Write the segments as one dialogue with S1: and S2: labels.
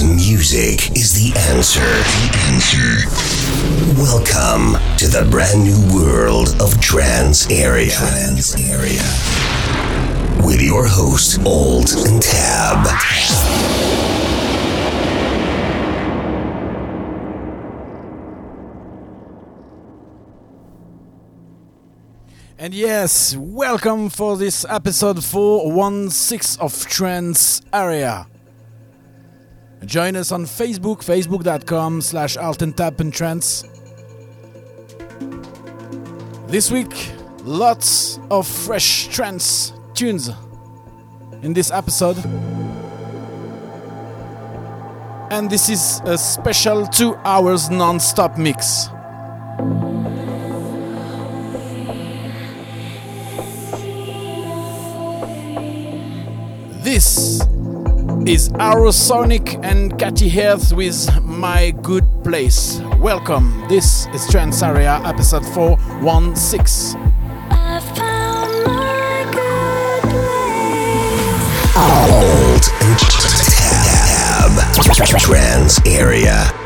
S1: music is the answer. The answer. Welcome to the brand new world of Trance Area. Trance Area. With your host, Old and Tab.
S2: And yes, welcome for this episode 416 of Trance Area. Join us on Facebook, facebook.com slash trance. This week, lots of fresh trance tunes in this episode. And this is a special two hours non-stop mix. This is Aerosonic and Cathy Heath with My Good Place. Welcome. This is Trance Area episode 416.
S1: Old and Tab. Trance Area.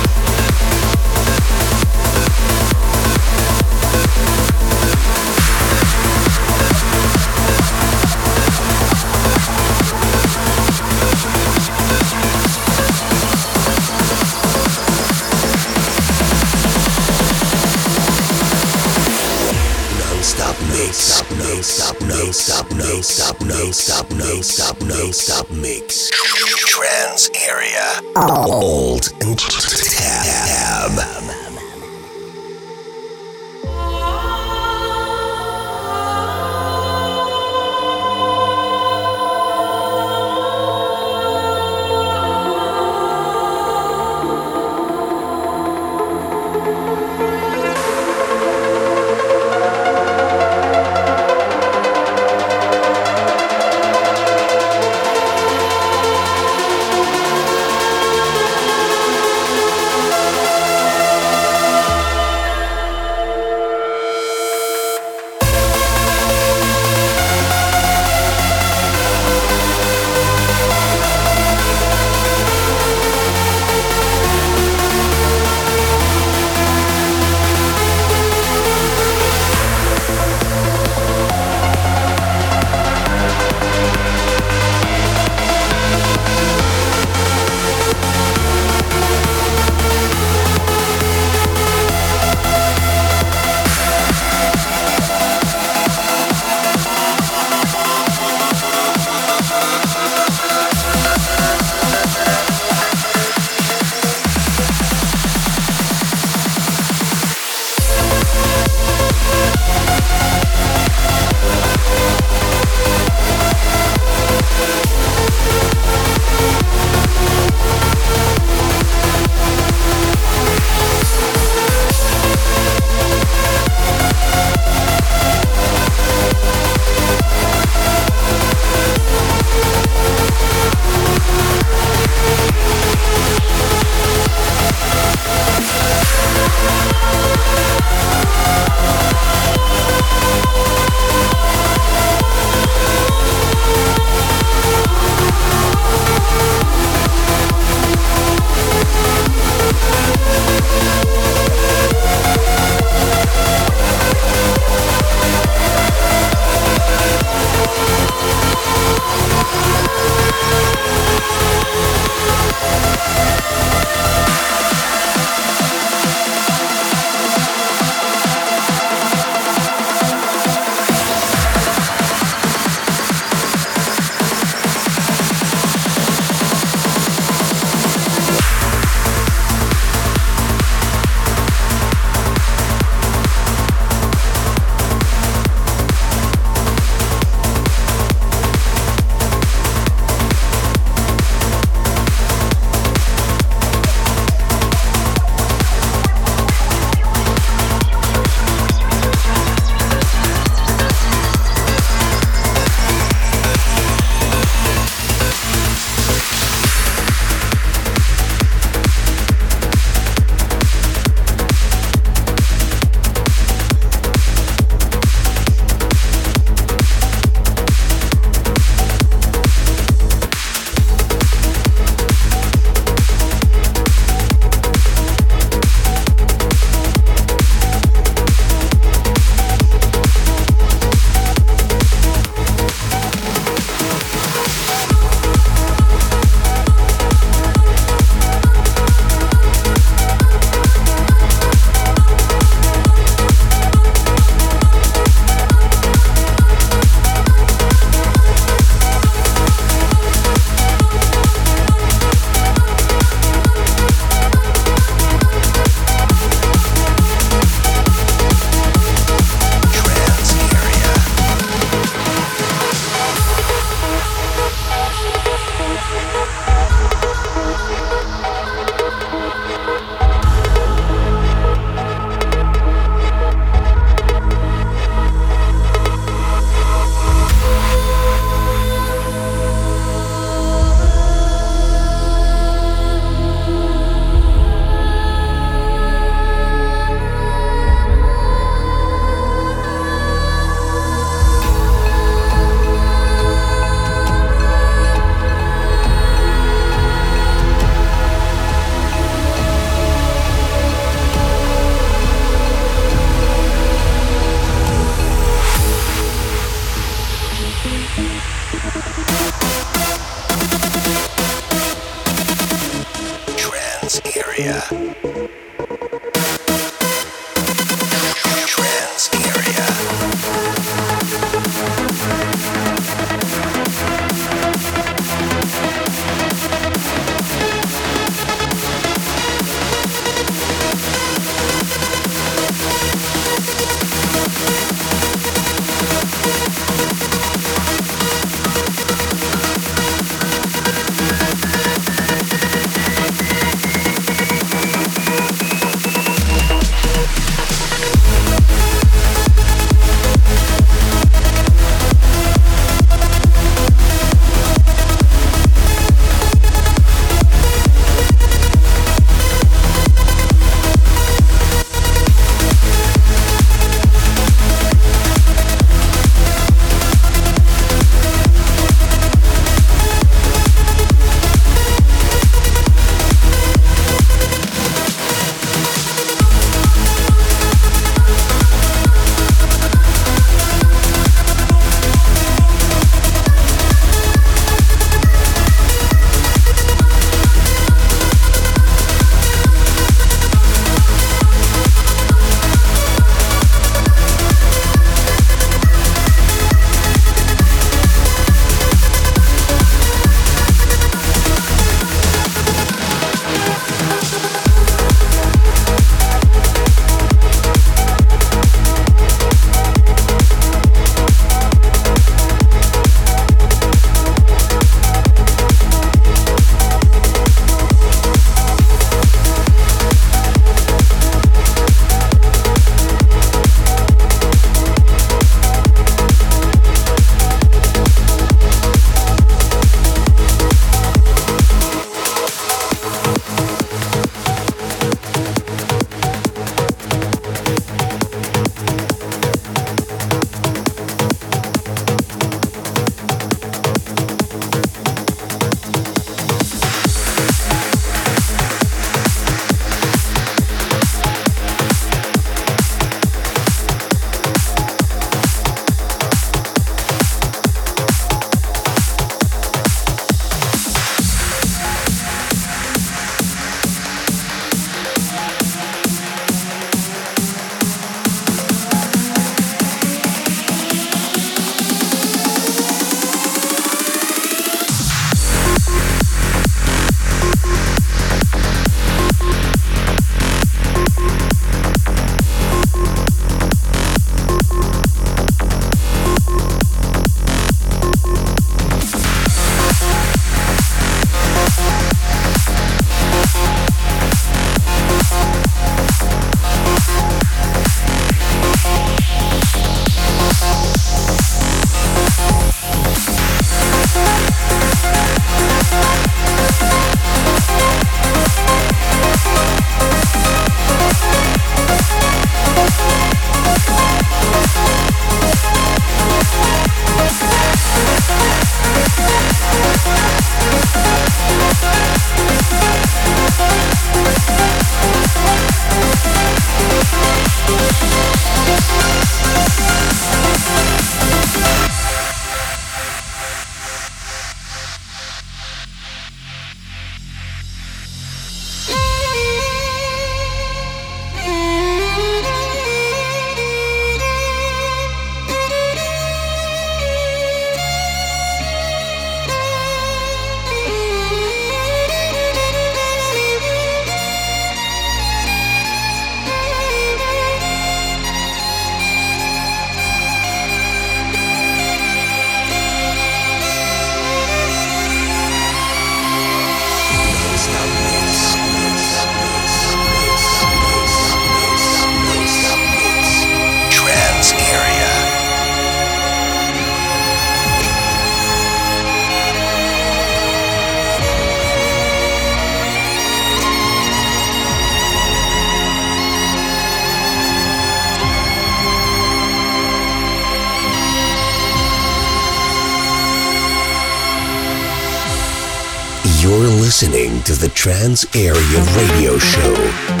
S1: Listening to the Trance Area Radio Show.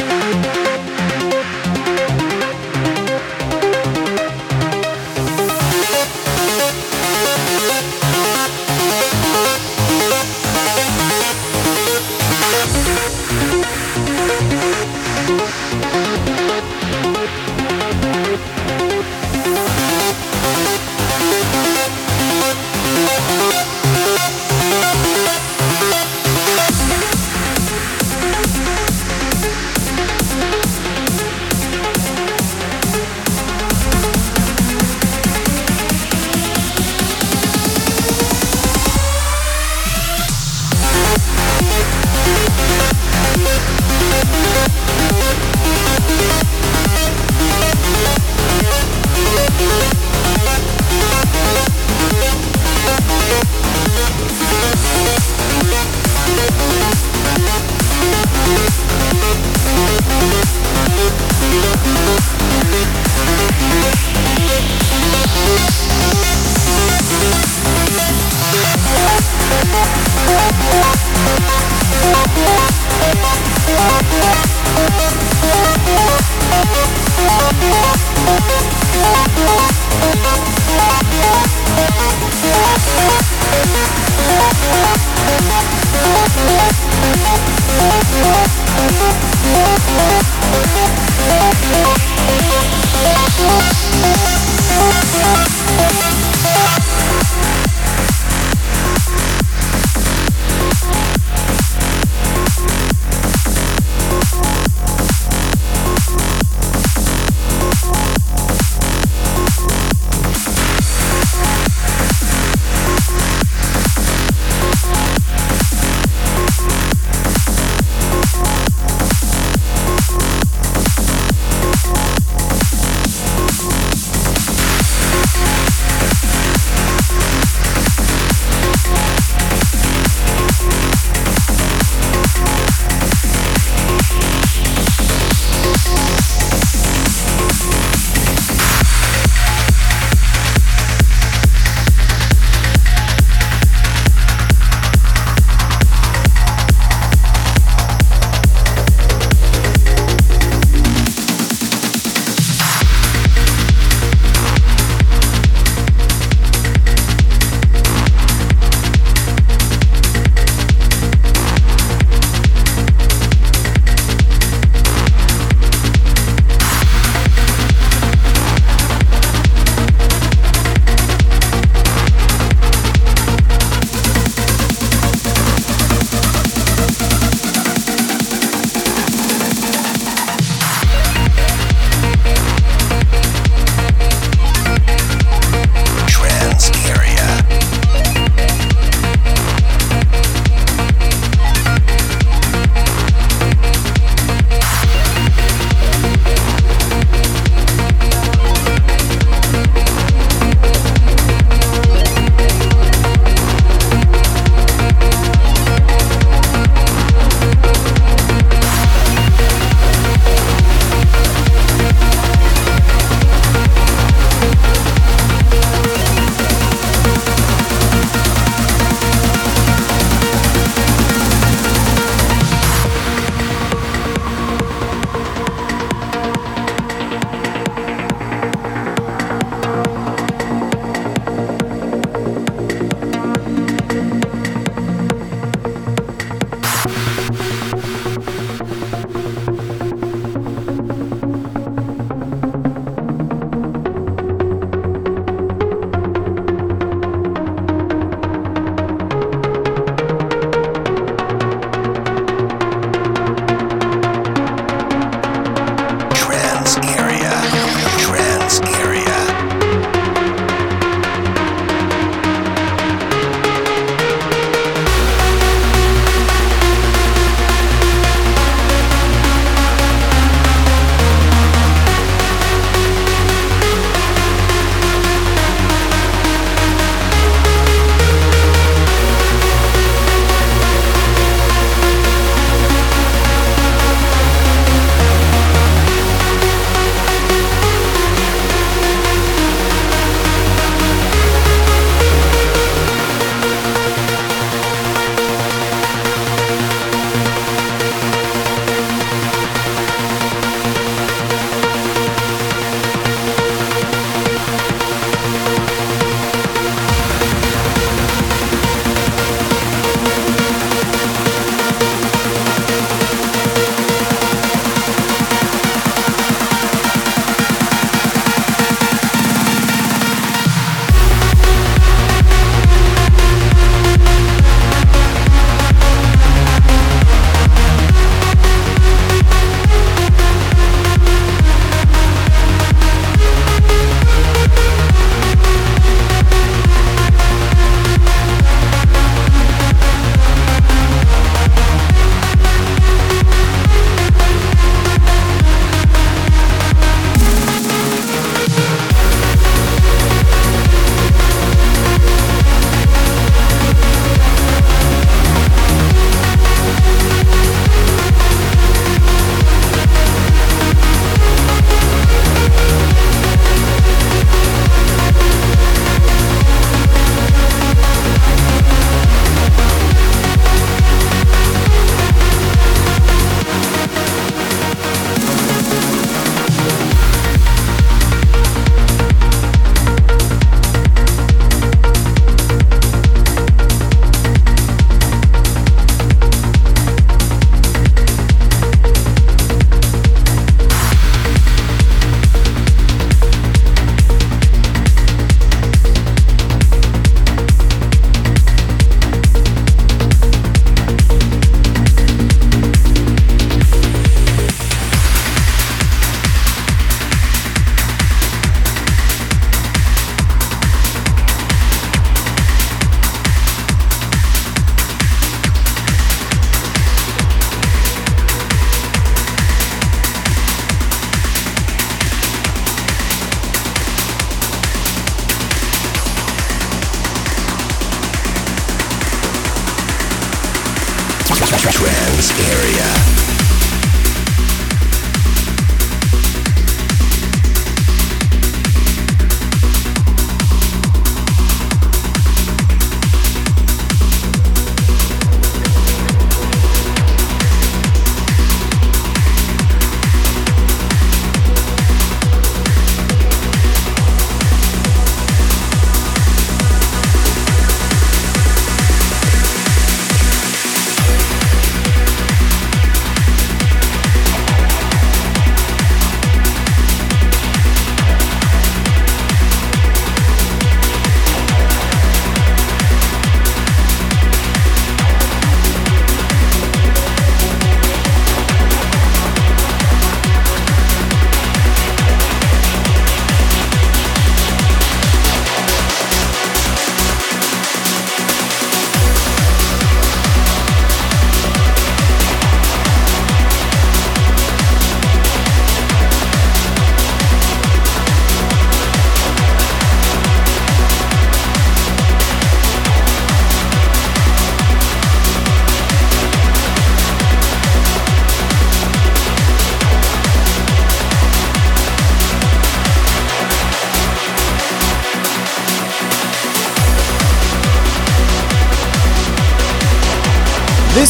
S1: Trance area.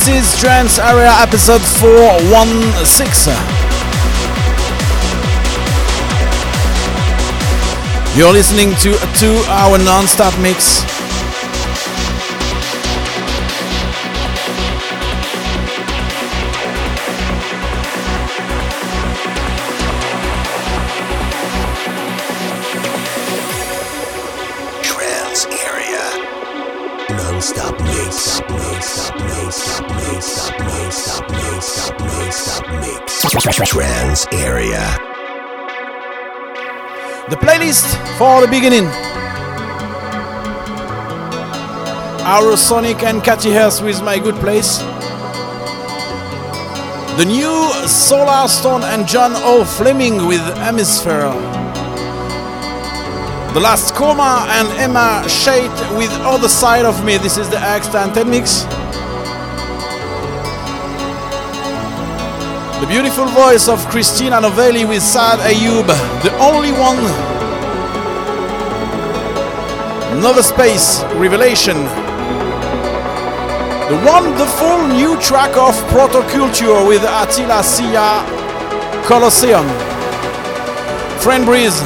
S2: This is Trance Area episode 416. You're listening to a two hour non stop mix area. The playlist for the beginning. Aerosonic and Cathy Hearth with My Good Place. The new Solarstone and John O. Fleming with Hemisphere. The last Coma and Emma Shade with Other Side of Me. This is the extended mix. Beautiful voice of Christina Novelli with Saad Ayub, the only one. Nova Space Revelation. The wonderful new track of Protoculture with Attila Syah Colosseum. Friend Breeze,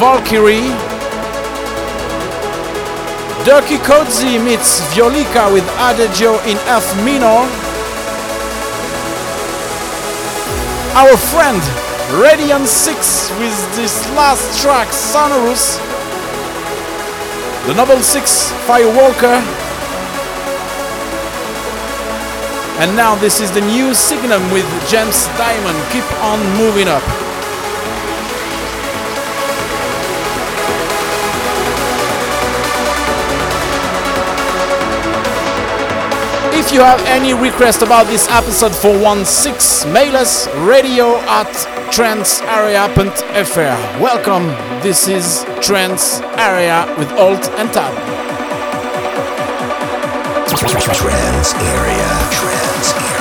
S2: Valkyrie. Dirkie Coetzee meets Violica with Adagio in F minor. Our friend Radiant 6 with this last track Sonorous, the Noble 6 Firewalker, and now this is the new Signum with James Diamond. Keep on moving up. If you have any request about this episode for 16, mail us radio at trancearea.fr. Welcome, this is Trance Area with Alt and Tab.
S1: Trance Area. Trance Area.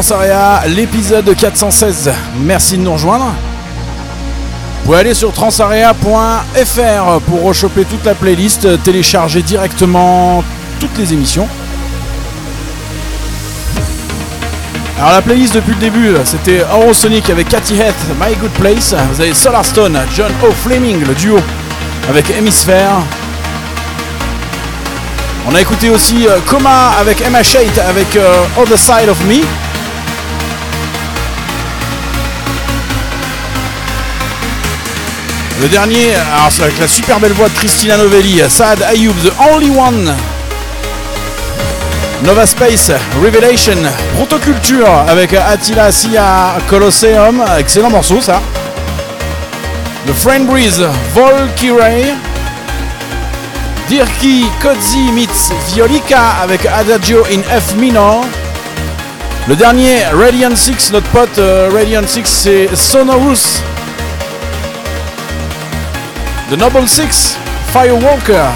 S2: Transarea, l'épisode 416. Merci de nous rejoindre. Vous pouvez aller sur transarea.fr pour rechoper toute la playlist, télécharger directement toutes les émissions. Alors la playlist depuis le début, c'était Eurosonic avec Cathy Heath, My Good Place. Vous avez Solarstone, John O. Fleming, le duo avec Hemisphere. On a écouté aussi euh, Coma avec Emma Shade avec euh, Other Side of Me. Le dernier, avec la super belle voix de Christina Novelli, Saad Ayoub, The Only One. Nova Space, Revelation, Protoculture avec Attila Sia Colosseum, excellent morceau ça. The Friend Breeze, Volkyrie. Dirki Kodzi meets Violica avec Adagio in F minor. Le dernier, Radiant 6, notre pote euh, Radiant 6, c'est Sonorous The Noble Six, Firewalker.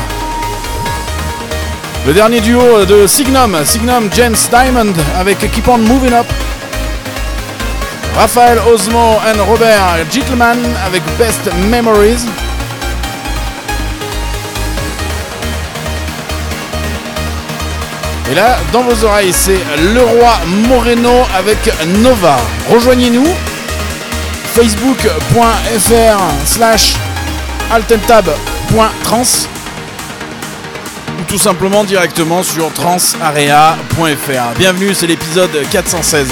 S2: Le dernier duo de Signum, Signum James Diamond avec Keep On Moving Up. Raphaël Osmo et Robert Gittelman avec Best Memories. Et là, dans vos oreilles, c'est Le Roi Moreno avec Nova. Rejoignez-nous facebook.fr slash altentab.trans ou tout simplement directement sur transarea.fr. Bienvenue, c'est l'épisode 416.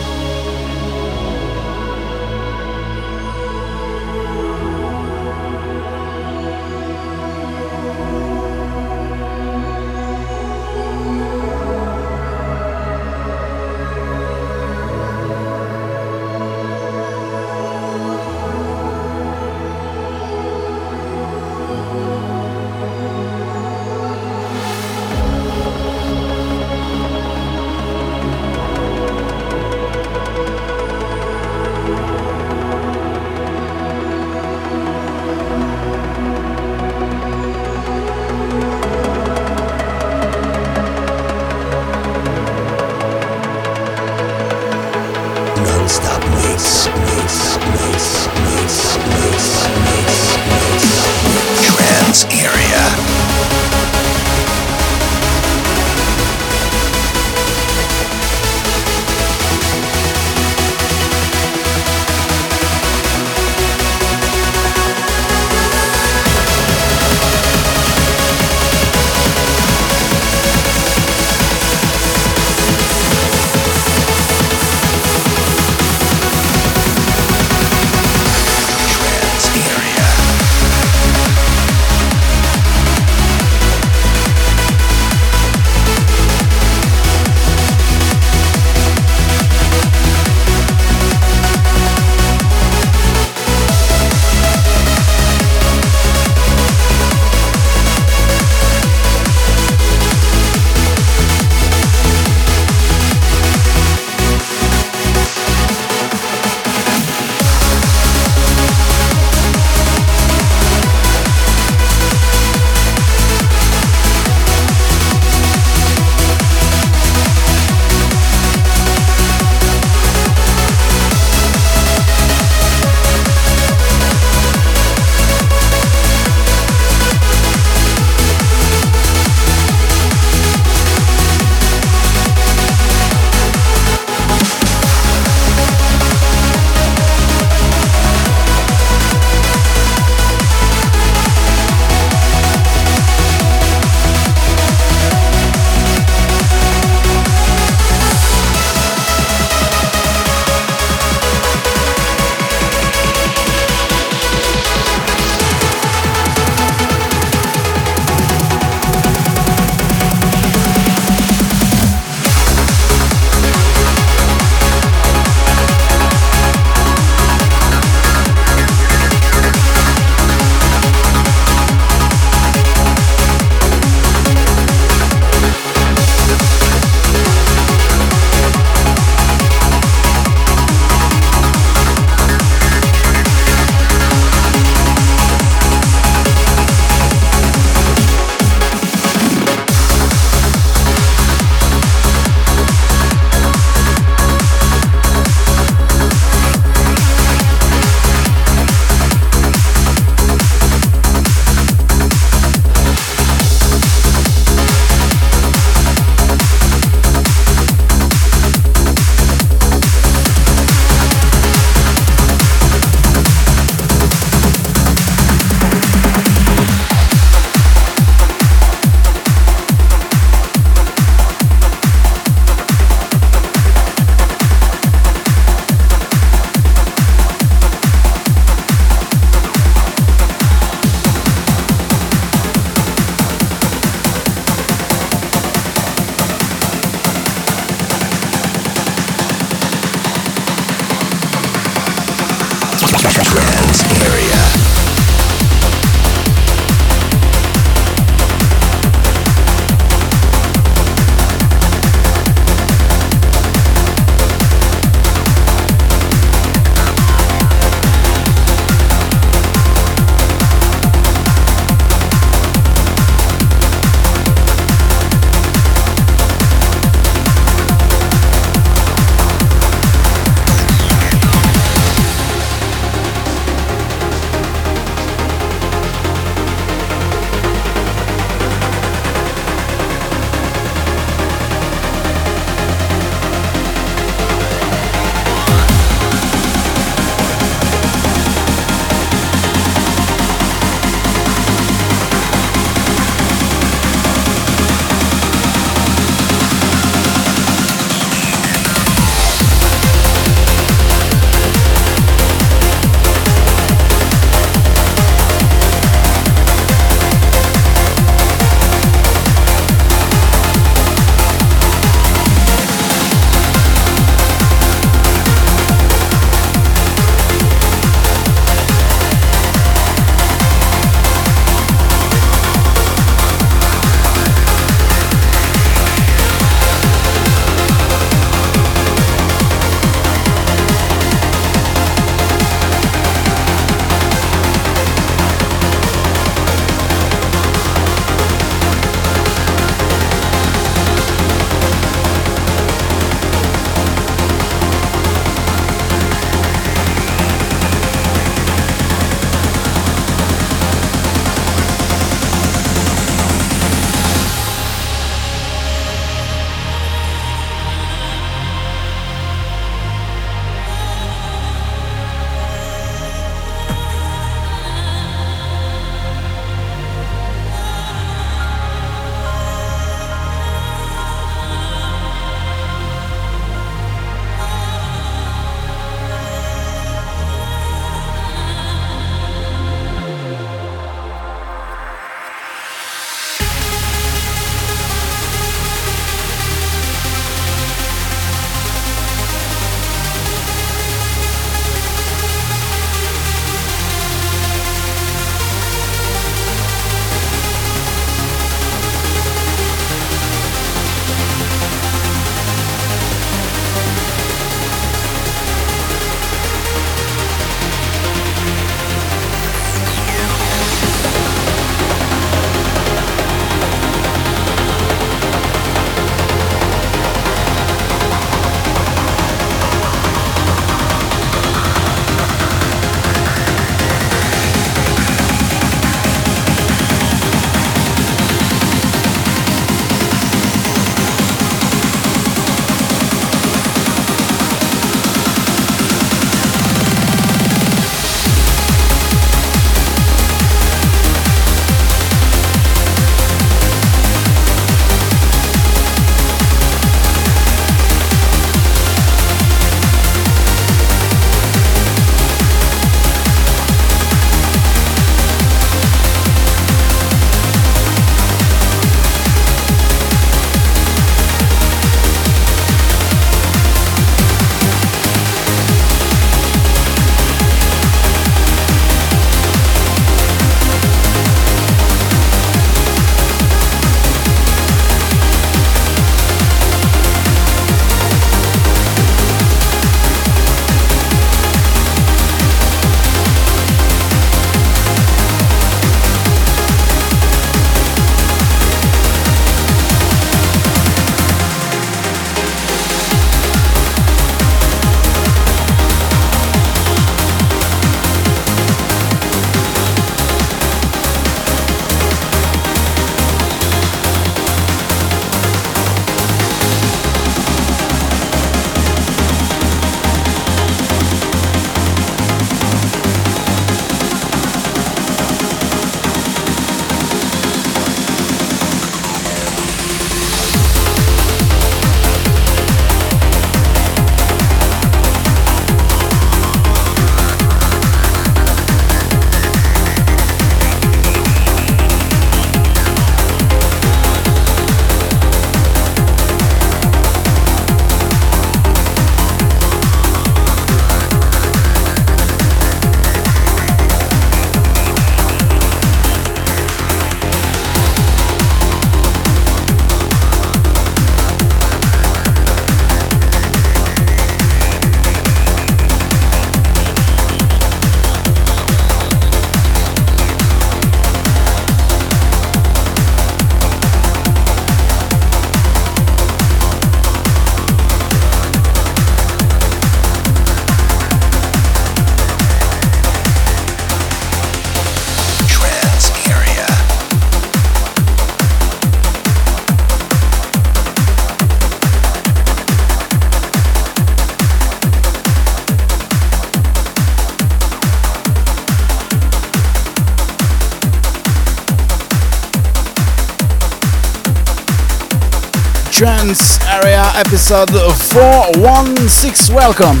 S2: Trance Area episode 416. Welcome.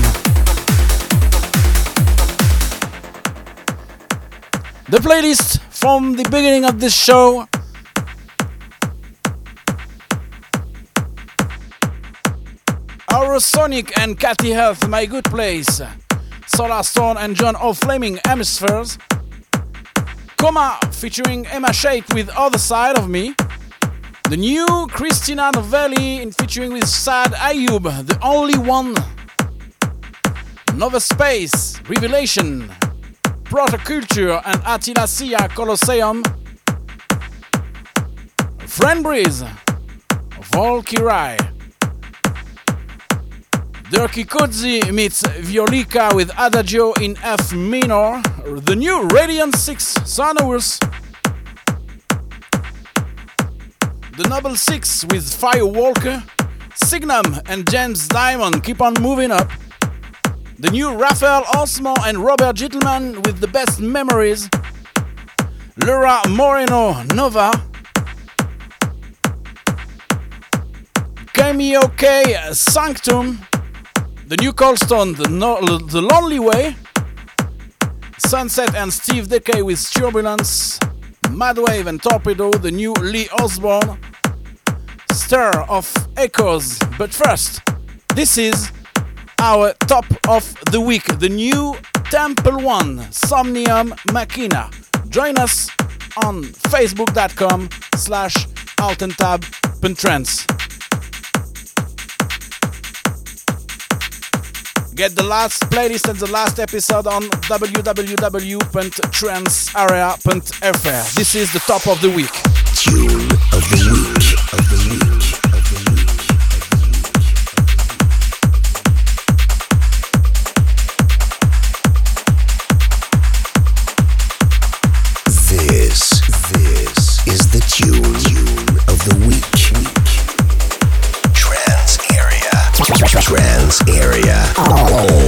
S2: The playlist from the beginning of this show. Aurosonic and Katty Heath, My Good Place. Solarstone and John 00 Fleming, Hemispheres. Coma featuring Emma Shake with Other Side of Me. The new Christina Novelli in featuring with Saad Ayub, the only one. Nova Space, Revelation, Protoculture and Attila Syah Colosseum. Frainbreeze, Volkirai. Dirky meets Violica with Adagio in F minor. The new Radiant 6 Sonorous. The Noble Six with Firewalker, Signum and James Diamond keep on moving up. The new Raphael Osmo and Robert Gitelman with the best memories. Laura Moreno Nova. Cameo K Sanctum. The new Colston the, no, the Lonely Way. Sunset and Steve Dekay with Turbulence. Madwave and Torpedo, the new Lee Osborne, Stir of Echoes. But first, this is our top of the week, the new Temple One Somnium Machina. Join us on facebook.com slash altentab. Get the last playlist and the last episode on www.trancearea.fr. This is the top of the week.
S1: Tune of the week. Of the week. Area.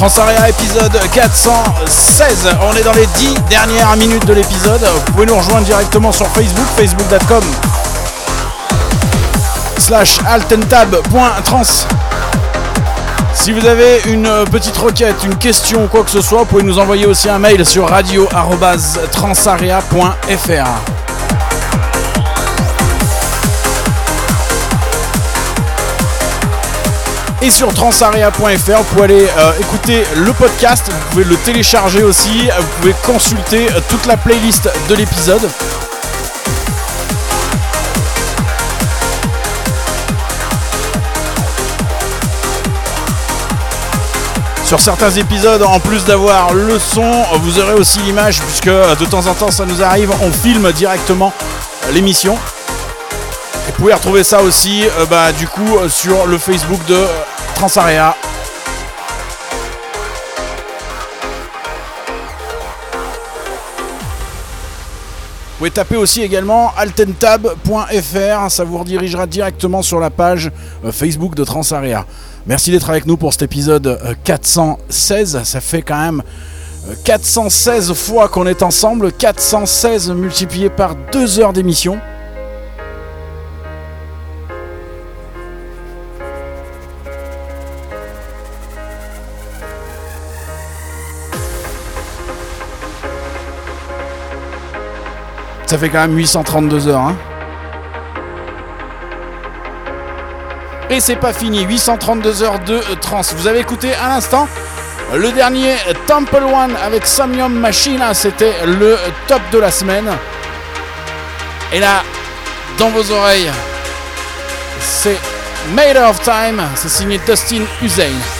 S2: Transarea épisode 416. On est dans les 10 dernières minutes de l'épisode. Vous pouvez nous rejoindre directement sur Facebook, facebook.com slash altentab.trans. Si vous avez une petite requête, une question quoi que ce soit, vous pouvez nous envoyer aussi un mail sur radio.transarea.fr. Et sur transarea.fr, vous pouvez aller euh, écouter le podcast, vous pouvez le télécharger aussi, vous pouvez consulter euh, toute la playlist de l'épisode. Sur certains épisodes, en plus d'avoir le son, vous aurez aussi l'image, puisque de temps en temps ça nous arrive, on filme directement l'émission. Vous pouvez retrouver ça aussi euh, bah, du coup sur le Facebook de Transarea. Vous pouvez taper aussi également altentab.fr, ça vous redirigera directement sur la page euh, Facebook de Transarea. Merci d'être avec nous pour cet épisode 416. Euh, Ça fait quand même 416 fois qu'on est ensemble. 416 multiplié par 2 heures d'émission. Ça fait quand même 832 heures. Hein. Et c'est pas fini, 832 heures de trans. Vous avez écouté à l'instant le dernier Temple One avec Samyum Machine, c'était le top de la semaine. Et là, dans vos oreilles, c'est Made of Time, c'est signé Dustin Hussein.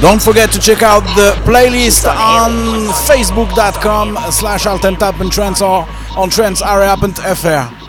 S3: Don't
S2: forget to check out the playlist on facebook.com slash alt and trends or on
S1: trends are up and fr.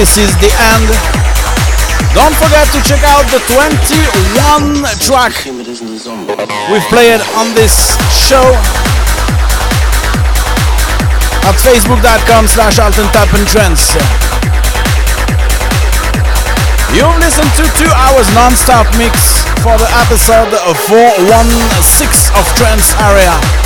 S1: this
S2: is the end. Don't forget to check out the 21 track we've played on this show at facebook.com slash altentappentrends. You've listened to two hours non-stop mix for the episode 416 of trance Area.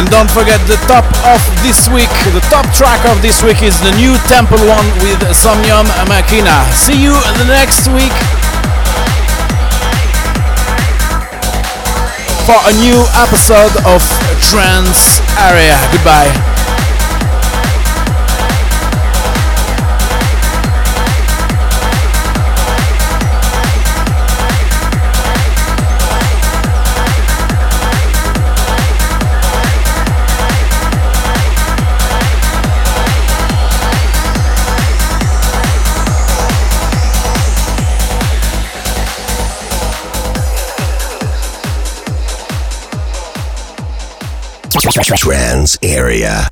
S2: And don't forget the top of this week. The top track of this week is the new Temple one with Somnium Machina. See you the next week for a new episode of Trance Area. Goodbye.
S1: Area.